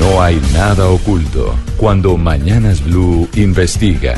no hay nada oculto cuando Mañanas Blue investiga.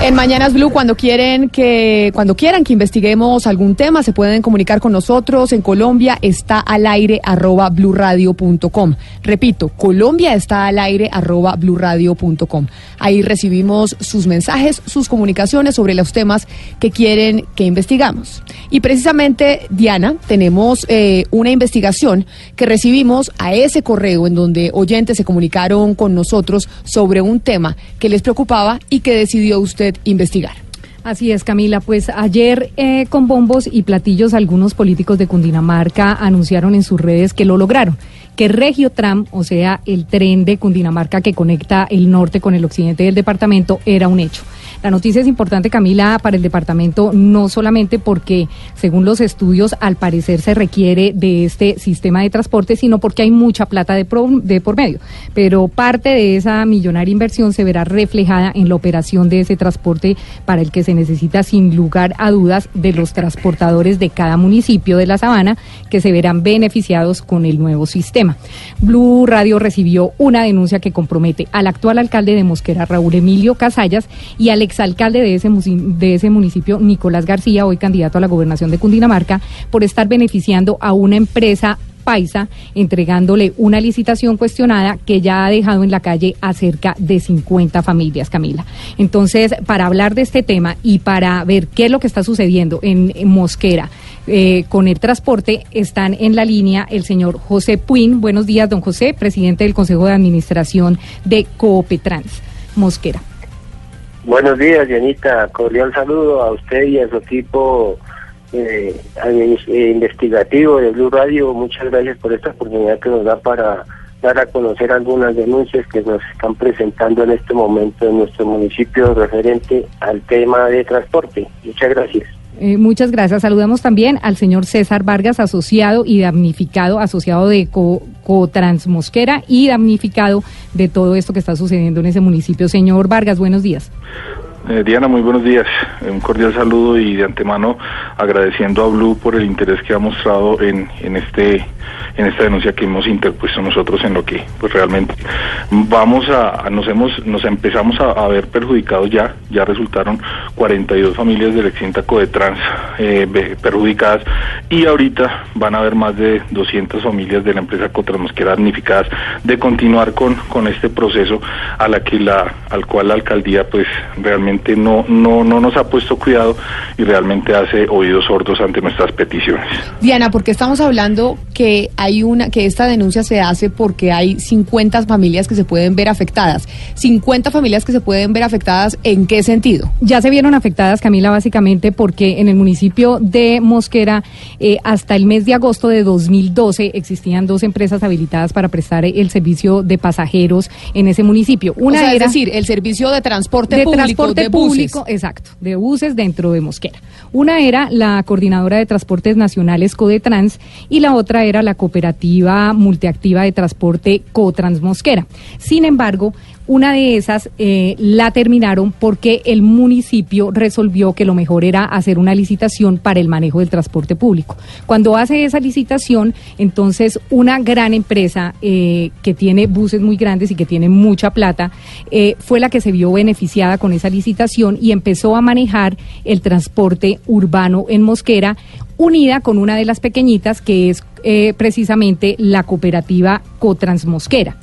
En Mañanas Blue, cuando quieren que, cuando quieran que investiguemos algún tema, se pueden comunicar con nosotros. En Colombia está al aire arroba bluradio.com. Repito, Colombia está al aire arroba bluradio.com. Ahí recibimos sus mensajes, sus comunicaciones sobre los temas que quieren que investigamos. Y precisamente, Diana, tenemos eh, una investigación que recibimos a ese correo en donde oyentes se comunicaron con nosotros sobre un tema que les preocupaba y que decidió usted investigar. Así es, Camila. Pues ayer eh, con bombos y platillos algunos políticos de Cundinamarca anunciaron en sus redes que lo lograron, que Regio Tram, o sea, el tren de Cundinamarca que conecta el norte con el occidente del departamento, era un hecho. La noticia es importante, Camila, para el departamento, no solamente porque, según los estudios, al parecer se requiere de este sistema de transporte, sino porque hay mucha plata de, por medio. Pero parte de esa millonaria inversión se verá reflejada en la operación de ese transporte para el que se necesita, sin lugar a dudas, de los transportadores de cada municipio de la sabana que se verán beneficiados con el nuevo sistema. Blue Radio recibió una denuncia que compromete al actual alcalde de Mosquera, Raúl Emilio Casallas, y al exalcalde de ese, de ese municipio, Nicolás García, hoy candidato a la gobernación de Cundinamarca, por estar beneficiando a una empresa paisa, entregándole una licitación cuestionada que ya ha dejado en la calle a cerca de 50 familias, Camila. Entonces, para hablar de este tema y para ver qué es lo que está sucediendo en, Mosquera eh, con el transporte, están en la línea el señor José Puin. Buenos días, don José, presidente del Consejo de Administración de Coopetrans Mosquera. Buenos días, Janita. Cordial saludo a usted y a su equipo eh, eh, investigativo de Blue Radio. Muchas gracias por esta oportunidad que nos da para dar a conocer algunas denuncias que nos están presentando en este momento en nuestro municipio referente al tema de transporte. Muchas gracias. Eh, muchas gracias. Saludamos también al señor César Vargas, asociado y damnificado, asociado de Cotransmosquera y damnificado de todo esto que está sucediendo en ese municipio. Señor Vargas, buenos días. Eh, Diana, muy buenos días. Un cordial saludo y de antemano agradeciendo a Blue por el interés que ha mostrado en, en este en esta denuncia que hemos interpuesto nosotros en lo que pues realmente vamos a, nos hemos nos empezamos a, ver perjudicados ya ya resultaron 42 familias del extinta Codetrans eh, perjudicadas y ahorita van a haber más de 200 familias de la empresa Cotransmosquera damnificadas de continuar con con este proceso a que la al cual la alcaldía pues realmente no no no nos ha puesto cuidado y realmente hace oídos sordos ante nuestras peticiones. Diana, porque estamos hablando que hay una que esta denuncia se hace porque hay 50 familias que se pueden ver afectadas. 50 familias que se pueden ver afectadas, ¿en qué sentido? Ya se vieron afectadas, Camila, básicamente porque en el municipio de Mosquera, eh, hasta el mes de agosto de 2012, existían dos empresas habilitadas para prestar el servicio de pasajeros en ese municipio. Una era, es decir, el servicio de transporte de público, transporte de público, exacto, de buses dentro de Mosquera. Una era la coordinadora de transportes nacionales Codetrans y la otra era la cooperativa multiactiva de transporte Cotransmosquera. Sin embargo, una de esas eh, la terminaron porque el municipio resolvió que lo mejor era hacer una licitación para el manejo del transporte público. Cuando hace esa licitación, entonces una gran empresa eh, que tiene buses muy grandes y que tiene mucha plata, eh, fue la que se vio beneficiada con esa licitación y empezó a manejar el transporte urbano en Mosquera, unida con una de las pequeñitas que es precisamente la cooperativa Cotransmosquera.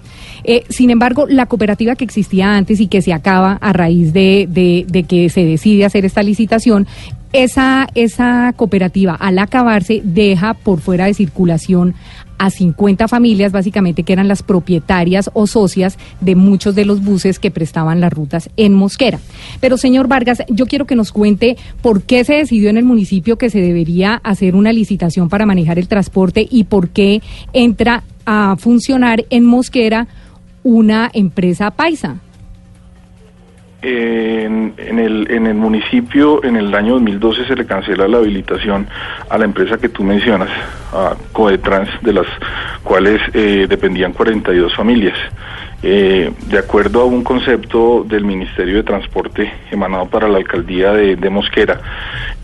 Eh, sin embargo, la cooperativa que existía antes y que se acaba a raíz de, de, que se decide hacer esta licitación, esa, esa cooperativa al acabarse deja por fuera de circulación a 50 familias básicamente que eran las propietarias o socias de muchos de los buses que prestaban las rutas en Mosquera. Pero señor Vargas, yo quiero que nos cuente por qué se decidió en el municipio que se debería hacer una licitación para manejar el transporte y por qué entra a funcionar en Mosquera una empresa paisa? En, el, en el municipio, en el año 2012, se le cancela la habilitación a la empresa que tú mencionas, a Codetrans, de las cuales eh, dependían 42 familias. Eh, de acuerdo a un concepto del Ministerio de Transporte emanado para la alcaldía de, Mosquera,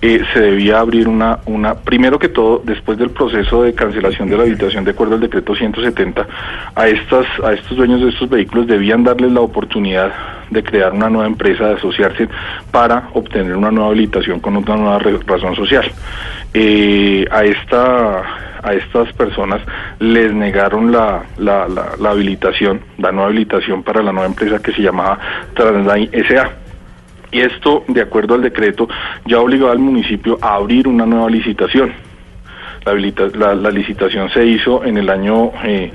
eh, se debía abrir una, una, primero que todo, después del proceso de cancelación de la habilitación de acuerdo al decreto 170, a, estas, a estos dueños de estos vehículos debían darles la oportunidad de crear una nueva empresa, de asociarse para obtener una nueva habilitación con una nueva razón social. Eh, a esta a estas personas les negaron la, la, la, habilitación, la nueva habilitación para la nueva empresa que se llamaba Transline SA. Y esto, de acuerdo al decreto, ya obligó al municipio a abrir una nueva licitación. La, la, licitación se hizo en el año eh,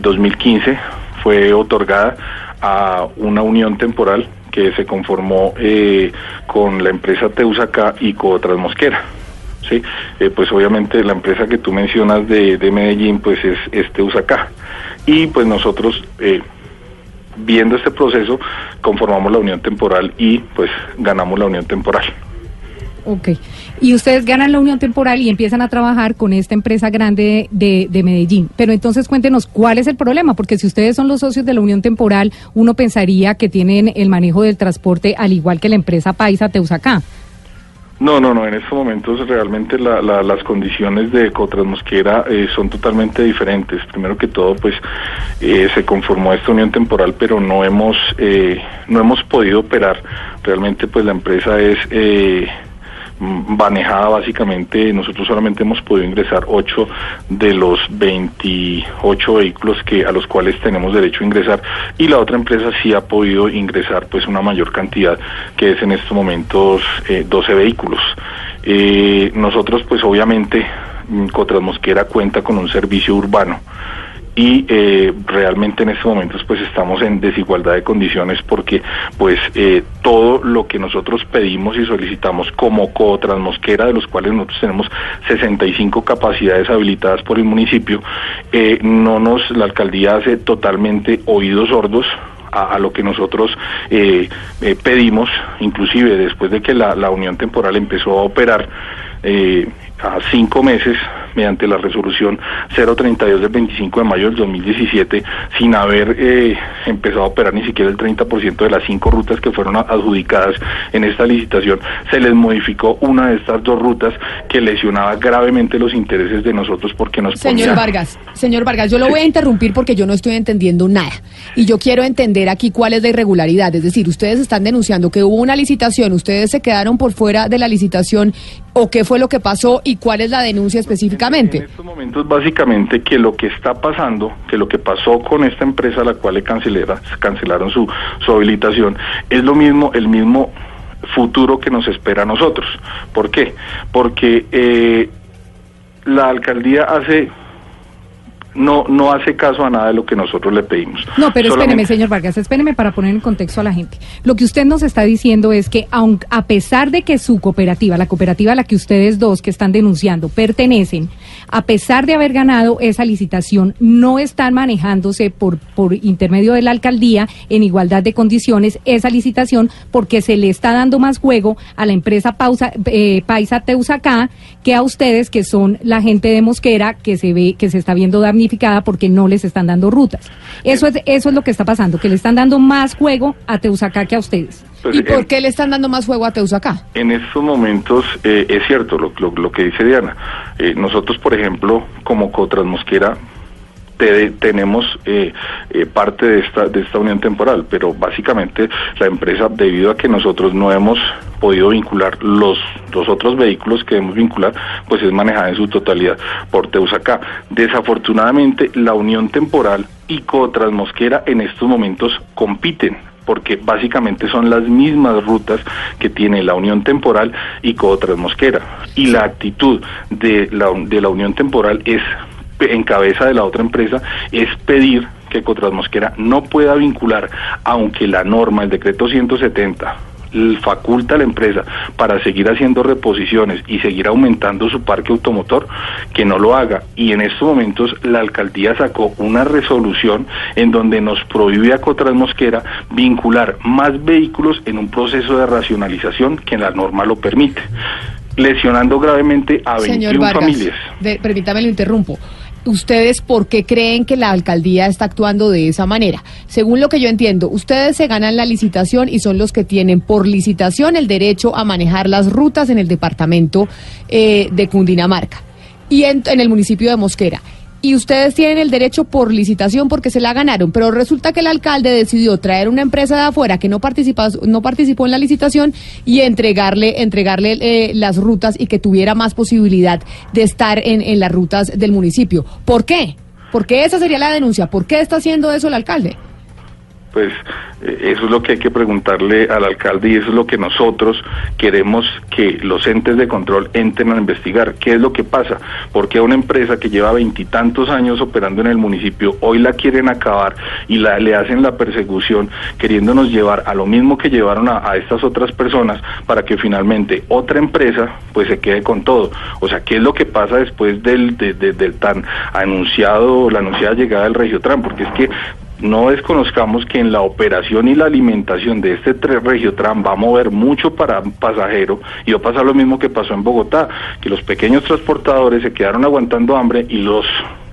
2015, eh, fue otorgada a una unión temporal que se conformó eh, con la empresa Teusaca y Transmosquera. ¿Sí? Eh, pues obviamente la empresa que tú mencionas de, de Medellín pues es, es Teusaca. Y pues nosotros... Eh, viendo este proceso, conformamos la unión temporal y pues ganamos la unión temporal. Ok. Y ustedes ganan la unión temporal y empiezan a trabajar con esta empresa grande de, de, Medellín. Pero entonces cuéntenos cuál es el problema, porque si ustedes son los socios de la unión temporal, uno pensaría que tienen el manejo del transporte al igual que la empresa Paisa Teusacá. No, no, no. En estos momentos realmente las condiciones de Cotrasmosquera eh, son totalmente diferentes. Primero que todo, pues eh, se conformó esta unión temporal, pero no hemos eh, no hemos podido operar. Realmente, pues la empresa es manejada básicamente, nosotros solamente hemos podido ingresar 8 de los 28 vehículos que a los cuales tenemos derecho a ingresar y la otra empresa sí ha podido ingresar pues una mayor cantidad que es en estos momentos 12 eh, vehículos. Eh, nosotros pues obviamente Cotras Mosquera cuenta con un servicio urbano y eh, realmente en estos momentos pues estamos en desigualdad de condiciones porque pues eh, todo lo que nosotros pedimos y solicitamos como Cotransmosquera, de los cuales nosotros tenemos 65 capacidades habilitadas por el municipio, eh, no nos, la alcaldía hace totalmente oídos sordos a, lo que nosotros pedimos, inclusive después de que la, la unión temporal empezó a operar a cinco meses mediante la resolución 032 del 25 de mayo del 2017, sin haber eh, empezado a operar ni siquiera el 30% de las cinco rutas que fueron adjudicadas en esta licitación, se les modificó una de estas dos rutas que lesionaba gravemente los intereses de nosotros porque nos Señor Vargas, señor Vargas, yo lo voy a interrumpir porque yo no estoy entendiendo nada. Y yo quiero entender aquí cuál es la irregularidad, es decir, ustedes están denunciando que hubo una licitación, ustedes se quedaron por fuera de la licitación o qué fue lo que pasó y cuál es la denuncia específicamente. En, estos momentos básicamente que lo que está pasando, que lo que pasó con esta empresa a la cual le cancelaron su, su habilitación, es lo mismo, el mismo futuro que nos espera a nosotros. ¿Por qué? Porque eh, la alcaldía hace no, no hace caso a nada de lo que nosotros le pedimos. No, pero espéreme, señor Vargas, espéreme para poner en contexto a la gente. Lo que usted nos está diciendo es que aun, a pesar de que su cooperativa, la cooperativa a la que ustedes dos que están denunciando pertenecen, a pesar de haber ganado esa licitación, no están manejándose por, por intermedio de la alcaldía en igualdad de condiciones esa licitación porque se le está dando más juego a la empresa Pausa, eh, Paisa Teusacá que a ustedes que son la gente de Mosquera que se ve que se está viendo dar porque no les están dando rutas. Eso es, eso es lo que está pasando, que le están dando más juego a Teusacá que a ustedes. Pues, ¿Y por qué le están dando más juego a Teusacá? En estos momentos eh, es cierto lo, lo, que dice Diana. Eh, nosotros, por ejemplo, como Tenemos eh, eh, parte de esta, de esta unión temporal, pero básicamente la empresa, debido a que nosotros no hemos podido vincular los, dos otros vehículos que debemos vincular, pues es manejada en su totalidad por Teusacá. Desafortunadamente, la unión temporal y Cotransmosquera en estos momentos compiten porque básicamente son las mismas rutas que tiene la Unión Temporal y Cotransmosquera. Y la actitud de la, de la Unión Temporal es en cabeza de la otra empresa es pedir que Cotrasmosquera no pueda vincular, aunque la norma, el decreto 170, faculta a la empresa para seguir haciendo reposiciones y seguir aumentando su parque automotor, que no lo haga. Y en estos momentos la alcaldía sacó una resolución en donde nos prohíbe a Cotrasmosquera vincular más vehículos en un proceso de racionalización que la norma lo permite lesionando gravemente a 21 familias. permítame lo interrumpo. ¿Ustedes por qué creen que la alcaldía está actuando de esa manera? Según lo que yo entiendo, ustedes se ganan la licitación y son los que tienen por licitación el derecho a manejar las rutas en el departamento eh, de Cundinamarca y en, en el municipio de Mosquera y ustedes tienen el derecho por licitación porque se la ganaron, pero resulta que el alcalde decidió traer una empresa de afuera que no participó, no participó en la licitación y entregarle, entregarle eh, las rutas y que tuviera más posibilidad de estar en, en las rutas del municipio. ¿Por qué? ¿Por qué esa sería la denuncia? ¿Por qué está haciendo eso el alcalde? Pues eh, eso es lo que hay que preguntarle al alcalde y eso es lo que nosotros queremos que los entes de control entren a investigar. ¿Qué es lo que pasa? Porque una empresa que lleva veintitantos años operando en el municipio, hoy la quieren acabar y la, le hacen la persecución queriéndonos llevar a lo mismo que llevaron a, estas otras personas para que finalmente otra empresa pues se quede con todo. O sea, ¿qué es lo que pasa después del, del tan anunciado, la anunciada llegada del Regiotran? Porque es que no desconozcamos que en la operación y la alimentación de este Regiotram va a mover mucho para pasajero y va a pasar lo mismo que pasó en Bogotá, que los pequeños transportadores se quedaron aguantando hambre y los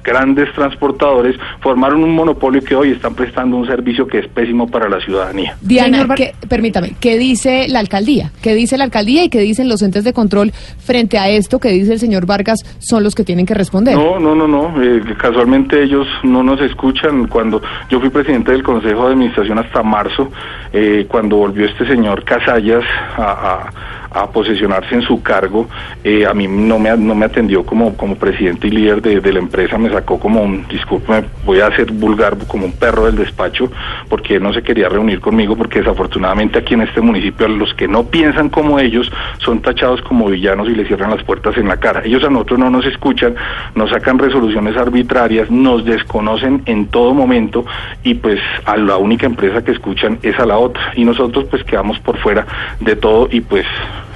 grandes transportadores formaron un monopolio que hoy están prestando un servicio que es pésimo para la ciudadanía. Diana, permítame, ¿qué dice la alcaldía? ¿Qué dice la alcaldía y qué dicen los entes de control frente a esto que dice el señor Vargas son los que tienen que responder? No, no, no, no. Eh, casualmente ellos no nos escuchan. Cuando yo fui presidente del Consejo de Administración hasta marzo, eh, cuando volvió este señor Casallas a a posesionarse en su cargo, eh, a mí no me, no me atendió como, como presidente y líder de, la empresa, me sacó como un, disculpe, voy a ser vulgar, como un perro del despacho, porque no se quería reunir conmigo, porque desafortunadamente aquí en este municipio los que no piensan como ellos son tachados como villanos y le cierran las puertas en la cara. Ellos a nosotros no nos escuchan, nos sacan resoluciones arbitrarias, nos desconocen en todo momento y pues a la única empresa que escuchan es a la otra y nosotros pues quedamos por fuera de todo y pues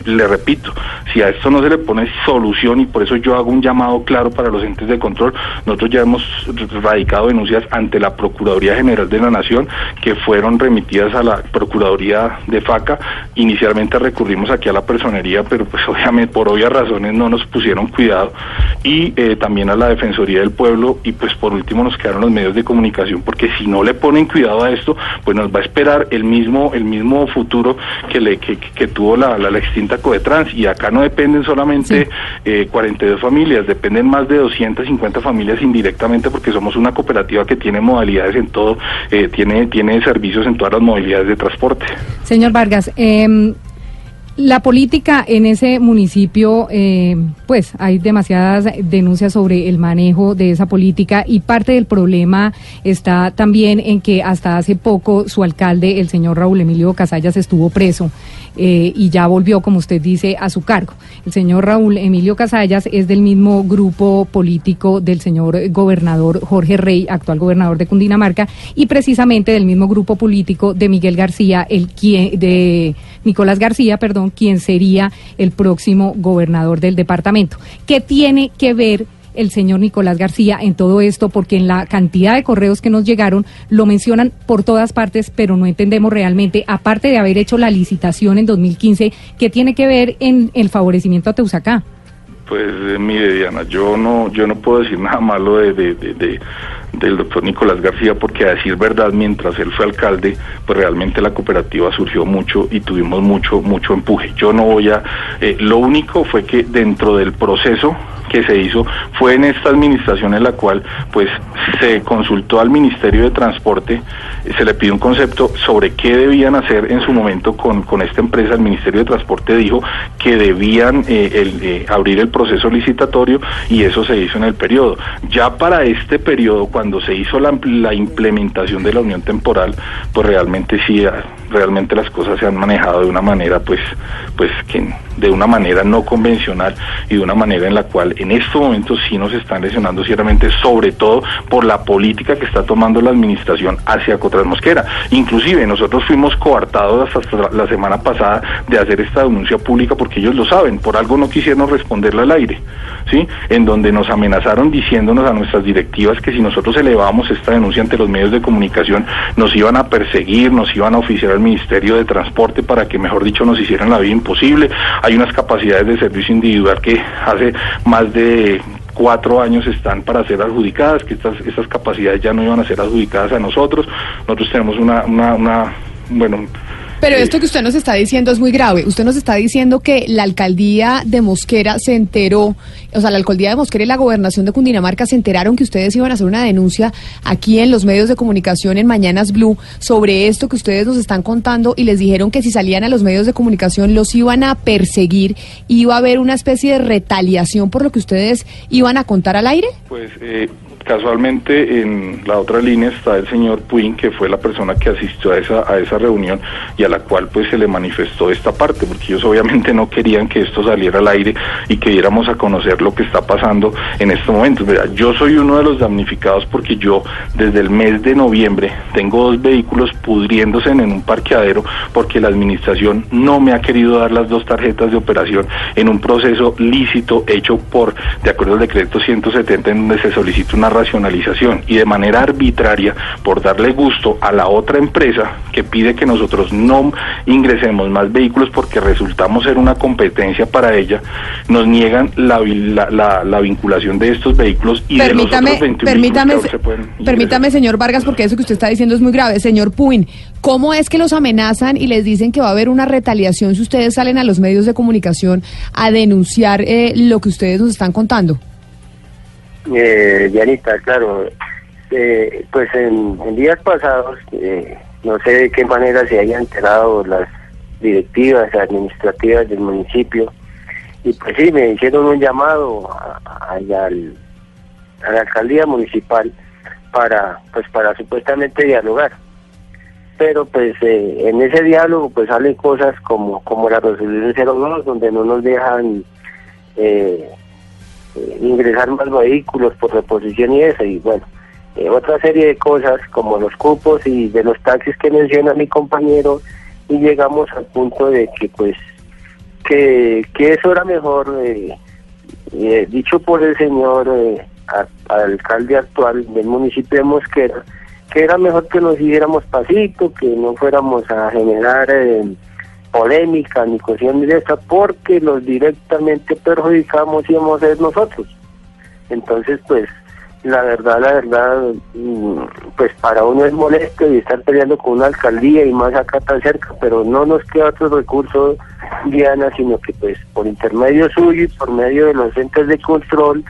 le repito, si a esto no se le pone solución y por eso yo hago un llamado claro para los entes de control, nosotros ya hemos radicado denuncias ante la Procuraduría General de la Nación que fueron remitidas a la Procuraduría de FACA. Inicialmente recurrimos aquí a la personería, pero pues obviamente por obvias razones no nos pusieron cuidado y eh, también a la Defensoría del Pueblo y pues por último nos quedaron los medios de comunicación porque si no le ponen cuidado a esto, pues nos va a esperar el mismo el mismo futuro que le que, que tuvo la, la, la extinta Y acá no dependen solamente 42 eh, familias, dependen más de 250 familias indirectamente porque somos una cooperativa que tiene modalidades en todo, eh, tiene, tiene servicios en todas las modalidades de transporte. Señor Vargas, eh, la política en ese municipio, eh, pues hay demasiadas denuncias sobre el manejo de esa política y parte del problema está también en que hasta hace poco su alcalde, el señor Raúl Emilio Casallas, estuvo preso eh, y ya volvió, como usted dice, a su cargo. El señor Raúl Emilio Casallas es del mismo grupo político del señor gobernador Jorge Rey, actual gobernador de Cundinamarca, y precisamente del mismo grupo político de Miguel García, el quien, de Nicolás García, perdón quién sería el próximo gobernador del departamento. ¿Qué tiene que ver el señor Nicolás García en todo esto, porque en la cantidad de correos que nos llegaron lo mencionan por todas partes, pero no entendemos realmente, aparte de haber hecho la licitación en 2015, qué tiene que ver en el favorecimiento a Teusacá. Pues eh, mire Diana, yo no, yo no puedo decir nada malo de, de del doctor Nicolás García, porque a decir verdad, mientras él fue alcalde, pues realmente la cooperativa surgió mucho y tuvimos mucho, mucho empuje. Yo no voy a, eh, lo único fue que dentro del proceso que se hizo fue en esta administración en la cual pues se consultó al Ministerio de Transporte, se le pidió un concepto sobre qué debían hacer en su momento con, con esta empresa. El Ministerio de Transporte dijo que debían eh, eh, abrir el proceso licitatorio y eso se hizo en el periodo. Ya para este periodo, cuando se hizo la, implementación de la unión temporal, pues realmente sí, ah, realmente las cosas se han manejado de una manera, pues, pues de una manera no convencional y de una manera en la cual en estos momentos sí nos están lesionando ciertamente, sobre todo por la política que está tomando la administración hacia Cotras Mosquera. Inclusive nosotros fuimos coartados hasta la semana pasada de hacer esta denuncia pública porque ellos lo saben, por algo no quisieron responderle al aire, ¿sí? En donde nos amenazaron diciéndonos a nuestras directivas que si nosotros elevábamos esta denuncia ante los medios de comunicación, nos iban a perseguir, nos iban a oficiar al Ministerio de Transporte para que, mejor dicho, nos hicieran la vida imposible. Hay unas capacidades de servicio individual que hace más de cuatro años están para ser adjudicadas, que estas, estas capacidades ya no iban a ser adjudicadas a nosotros. Nosotros tenemos una, una, una bueno, pero esto que usted nos está diciendo es muy grave. Usted nos está diciendo que la alcaldía de Mosquera se enteró, o sea, la alcaldía de Mosquera y la gobernación de Cundinamarca se enteraron que ustedes iban a hacer una denuncia aquí en los medios de comunicación en Mañanas Blue sobre esto que ustedes nos están contando y les dijeron que si salían a los medios de comunicación los iban a perseguir, iba a haber una especie de retaliación por lo que ustedes iban a contar al aire. Pues eh, Casualmente en la otra línea está el señor Puin, que fue la persona que asistió a esa, a esa reunión y a la cual pues se le manifestó esta parte, porque ellos obviamente no querían que esto saliera al aire y que diéramos a conocer lo que está pasando en este momento. yo soy uno de los damnificados porque yo desde el mes de noviembre tengo dos vehículos pudriéndose en un parqueadero porque la administración no me ha querido dar las dos tarjetas de operación en un proceso lícito hecho por, de acuerdo al decreto 170, en donde se solicita una racionalización y de manera arbitraria por darle gusto a la otra empresa que pide que nosotros no ingresemos más vehículos porque resultamos ser una competencia para ella, nos niegan la, la, vinculación de estos vehículos y permítame, de los otros 21 permítame, permítame, señor Vargas, porque eso que usted está diciendo es muy grave. Señor Puin, ¿cómo es que los amenazan y les dicen que va a haber una retaliación si ustedes salen a los medios de comunicación a denunciar eh, lo que ustedes nos están contando? Eh, Dianita, claro, eh, pues en, días pasados, eh, no sé de qué manera se hayan enterado las directivas administrativas del municipio, y pues sí, me hicieron un llamado a, la alcaldía municipal para, pues para supuestamente dialogar. Pero pues eh, en ese diálogo pues salen cosas como, como la resolución 02, donde no nos dejan eh, eh, ingresar más vehículos por reposición y eso, y bueno, eh, otra serie de cosas como los cupos y de los taxis que menciona mi compañero, y llegamos al punto de que pues que, que eso era mejor, eh, dicho por el señor alcalde actual del municipio de Mosquera, que era mejor que nos siguiéramos pasito, que no fuéramos a generar polémica ni cuestión directa porque los directamente perjudicamos íbamos a ser nosotros. Entonces, pues, la verdad, la verdad, mm, pues para uno es molesto y estar peleando con una alcaldía y más acá tan cerca, pero no nos queda otro recurso, Diana, sino que pues por intermedio suyo y por medio de los entes de control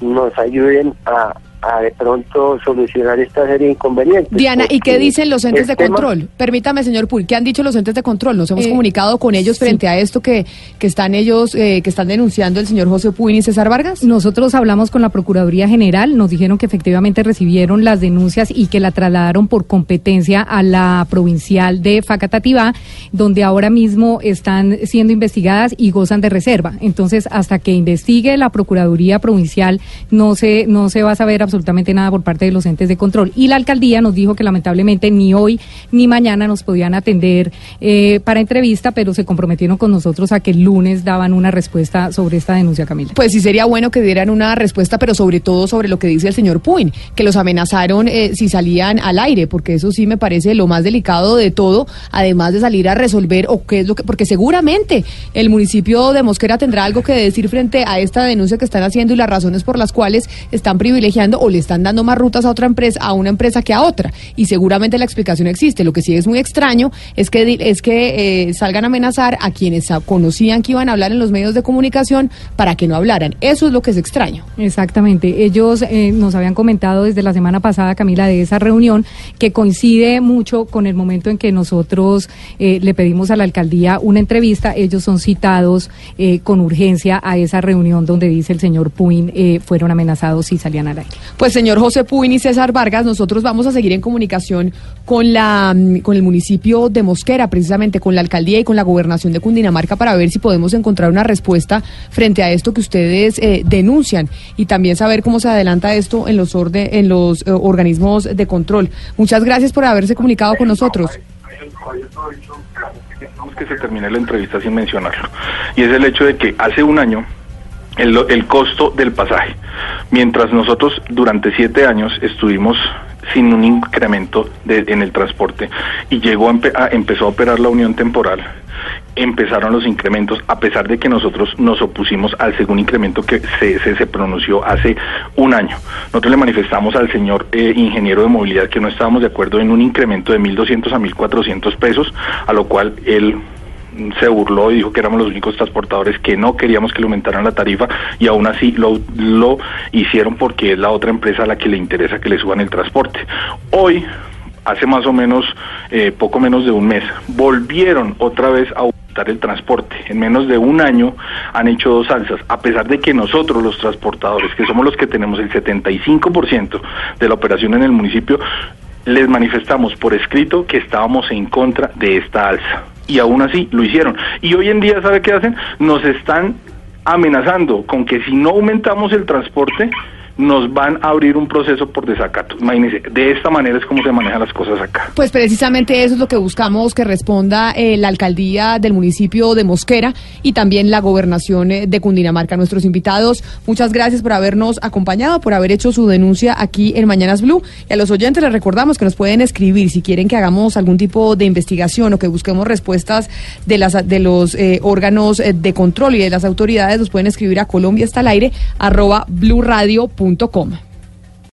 nos ayuden a a de pronto solucionar esta serie de inconvenientes. Diana, ¿y qué dicen los entes de control? Permítame, señor Puy, ¿qué han dicho los entes de control? Nos hemos eh, comunicado con ellos frente a esto que, que están ellos, eh, que están denunciando el señor José Puy y César Vargas. Nosotros hablamos con la Procuraduría General, nos dijeron que efectivamente recibieron las denuncias y que la trasladaron por competencia a la provincial de Facatativá, donde ahora mismo están siendo investigadas y gozan de reserva. Entonces, hasta que investigue la Procuraduría Provincial, no se, no se va a saber absolutamente nada por parte de los entes de control. Y la alcaldía nos dijo que lamentablemente ni hoy ni mañana nos podían atender eh, para entrevista, pero se comprometieron con nosotros a que el lunes daban una respuesta sobre esta denuncia, Camila. Pues sí sería bueno que dieran una respuesta, pero sobre todo sobre lo que dice el señor Puin, que los amenazaron eh, si salían al aire, porque eso sí me parece lo más delicado de todo, además de salir a resolver o qué es lo que, porque seguramente el municipio de Mosquera tendrá algo que decir frente a esta denuncia que están haciendo y las razones por las cuales están privilegiando o le están dando más rutas a otra empresa, a una empresa que a otra. Y seguramente la explicación existe. Lo que sí es muy extraño es que, es que eh, salgan a amenazar a quienes conocían que iban a hablar en los medios de comunicación para que no hablaran. Eso es lo que es extraño. Exactamente. Ellos eh, nos habían comentado desde la semana pasada, Camila, de esa reunión que coincide mucho con el momento en que nosotros eh, le pedimos a la alcaldía una entrevista. Ellos son citados con urgencia a esa reunión donde dice el señor Puin fueron amenazados y salían al aire. Pues señor José Puin y César Vargas, nosotros vamos a seguir en comunicación con la mm, con el municipio de Mosquera, precisamente con la alcaldía y con la gobernación de Cundinamarca para ver si podemos encontrar una respuesta frente a esto que ustedes eh, denuncian y también saber cómo se adelanta esto en los en los eh, organismos de control. Muchas gracias por haberse comunicado con nosotros que se termine la entrevista sin mencionarlo. Y es el hecho de que hace un año el, el costo del pasaje. Mientras nosotros durante siete años estuvimos sin un incremento de, en el transporte y llegó a, empezó a operar la unión temporal empezaron los incrementos, a pesar de que nosotros nos opusimos al segundo incremento que se, se, pronunció hace un año. Nosotros le manifestamos al señor eh, ingeniero de movilidad que no estábamos de acuerdo en un incremento de 1.200 a 1.400 pesos, a lo cual él se burló y dijo que éramos los únicos transportadores que no queríamos que le aumentaran la tarifa y aún así lo, lo hicieron porque es la otra empresa a la que le interesa que le suban el transporte. Hoy, hace más o menos, eh, poco menos de un mes, volvieron otra vez a aumentar el transporte. En menos de un año han hecho dos alzas, a pesar de que nosotros los transportadores, que somos los que tenemos el 75% de la operación en el municipio, les manifestamos por escrito que estábamos en contra de esta alza y aún así lo hicieron. Y hoy en día, ¿sabe qué hacen? Nos están amenazando con que si no aumentamos el transporte, nos van a abrir un proceso por desacato. Imagínense, de esta manera es como se manejan las cosas acá. Pues precisamente eso es lo que buscamos que responda eh, la alcaldía del municipio de Mosquera y también la gobernación eh, de Cundinamarca. Nuestros invitados, muchas gracias por habernos acompañado, por haber hecho su denuncia aquí en Mañanas Blue. Y a los oyentes les recordamos que nos pueden escribir si quieren que hagamos algún tipo de investigación o que busquemos respuestas de, las, de los eh, órganos de control y de las autoridades, nos pueden escribir a Colombia hasta el aire arroba punto